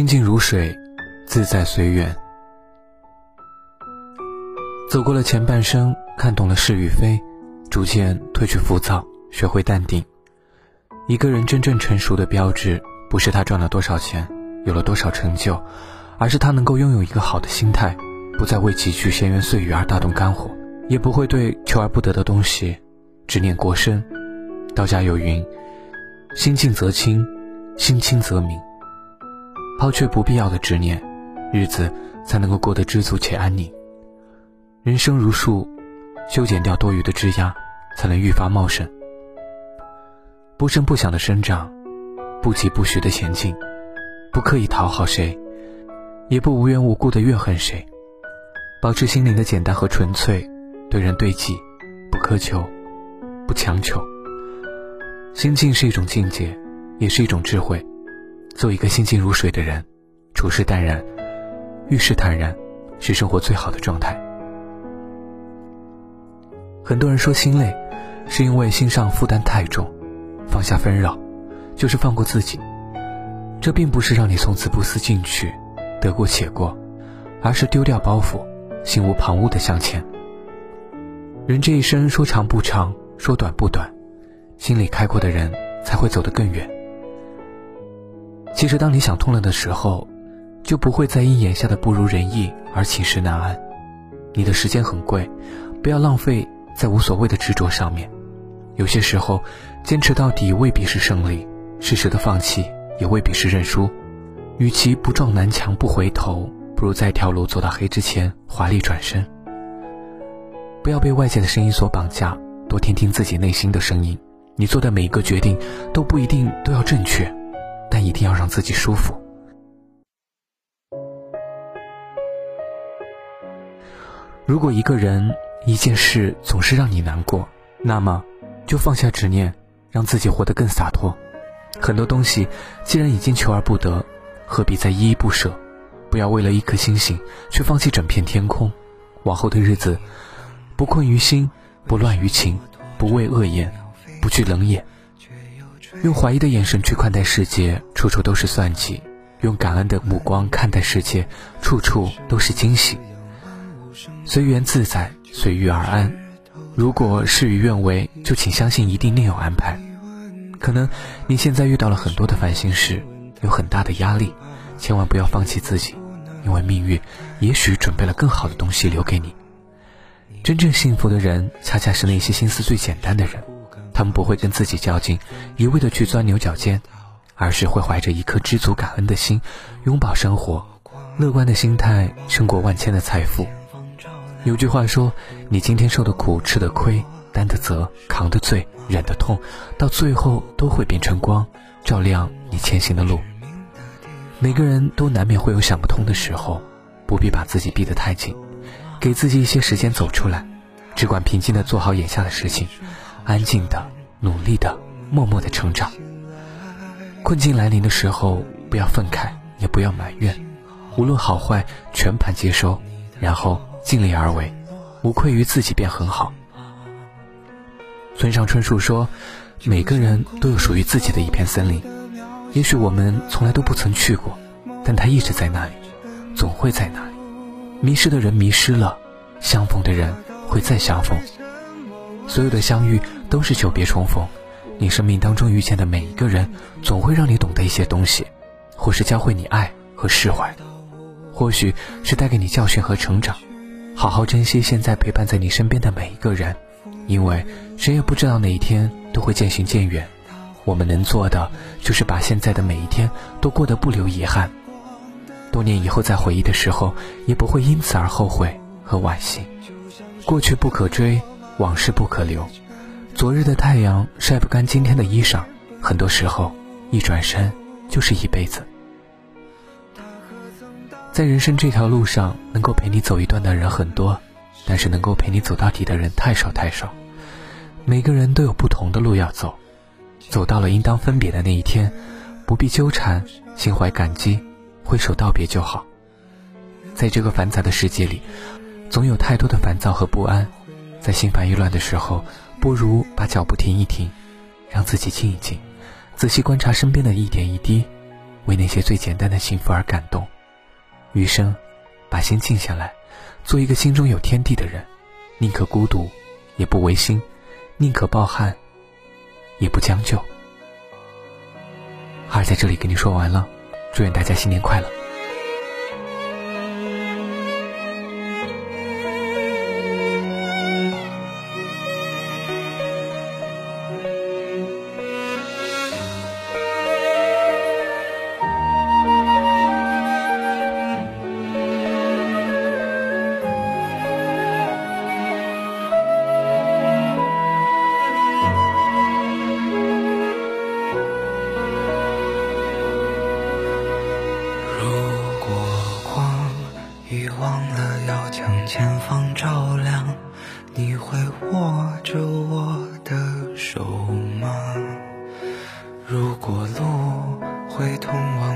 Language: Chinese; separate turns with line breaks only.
心静如水，自在随缘。走过了前半生，看懂了是与非，逐渐褪去浮躁，学会淡定。一个人真正成熟的标志，不是他赚了多少钱，有了多少成就，而是他能够拥有一个好的心态，不再为几句闲言碎语而大动肝火，也不会对求而不得的东西执念过深。道家有云：“心静则清，心清则明。”抛却不必要的执念，日子才能够过得知足且安宁。人生如树，修剪掉多余的枝桠，才能愈发茂盛。不声不响的生长，不疾不徐的前进，不刻意讨好谁，也不无缘无故的怨恨谁，保持心灵的简单和纯粹，对人对己，不苛求，不强求。心境是一种境界，也是一种智慧。做一个心静如水的人，处事淡然，遇事坦然，是生活最好的状态。很多人说心累，是因为心上负担太重。放下纷扰，就是放过自己。这并不是让你从此不思进取，得过且过，而是丢掉包袱，心无旁骛的向前。人这一生说长不长，说短不短，心里开阔的人才会走得更远。其实，当你想通了的时候，就不会再因眼下的不如人意而寝食难安。你的时间很贵，不要浪费在无所谓的执着上面。有些时候，坚持到底未必是胜利，适时的放弃也未必是认输。与其不撞南墙不回头，不如在一条路走到黑之前华丽转身。不要被外界的声音所绑架，多听听自己内心的声音。你做的每一个决定都不一定都要正确。但一定要让自己舒服。如果一个人、一件事总是让你难过，那么就放下执念，让自己活得更洒脱。很多东西既然已经求而不得，何必再依依不舍？不要为了一颗星星，却放弃整片天空。往后的日子，不困于心，不乱于情，不畏恶言，不惧冷眼。用怀疑的眼神去看待世界，处处都是算计；用感恩的目光看待世界，处处都是惊喜。随缘自在，随遇而安。如果事与愿违，就请相信一定另有安排。可能你现在遇到了很多的烦心事，有很大的压力，千万不要放弃自己，因为命运也许准备了更好的东西留给你。真正幸福的人，恰恰是那些心思最简单的人。他们不会跟自己较劲，一味的去钻牛角尖，而是会怀着一颗知足感恩的心，拥抱生活。乐观的心态胜过万千的财富。有句话说：“你今天受的苦、吃的亏、担的责、扛的罪、忍的痛，到最后都会变成光，照亮你前行的路。”每个人都难免会有想不通的时候，不必把自己逼得太紧，给自己一些时间走出来，只管平静的做好眼下的事情。安静的，努力的，默默的成长。困境来临的时候，不要愤慨，也不要埋怨，无论好坏，全盘接收，然后尽力而为，无愧于自己便很好。村上春树说：“每个人都有属于自己的一片森林，也许我们从来都不曾去过，但它一直在那里，总会在那里。迷失的人迷失了，相逢的人会再相逢。”所有的相遇都是久别重逢，你生命当中遇见的每一个人，总会让你懂得一些东西，或是教会你爱和释怀，或许是带给你教训和成长。好好珍惜现在陪伴在你身边的每一个人，因为谁也不知道哪一天都会渐行渐远。我们能做的就是把现在的每一天都过得不留遗憾，多年以后再回忆的时候，也不会因此而后悔和惋惜。过去不可追。往事不可留，昨日的太阳晒不干今天的衣裳。很多时候，一转身就是一辈子。在人生这条路上，能够陪你走一段的人很多，但是能够陪你走到底的人太少太少。每个人都有不同的路要走，走到了应当分别的那一天，不必纠缠，心怀感激，挥手道别就好。在这个繁杂的世界里，总有太多的烦躁和不安。在心烦意乱的时候，不如把脚步停一停，让自己静一静，仔细观察身边的一点一滴，为那些最简单的幸福而感动。余生，把心静下来，做一个心中有天地的人，宁可孤独，也不违心；宁可抱憾，也不将就。哈尔在这里跟你说完了，祝愿大家新年快乐。
前方照亮你会握着我的手吗？如果路会通往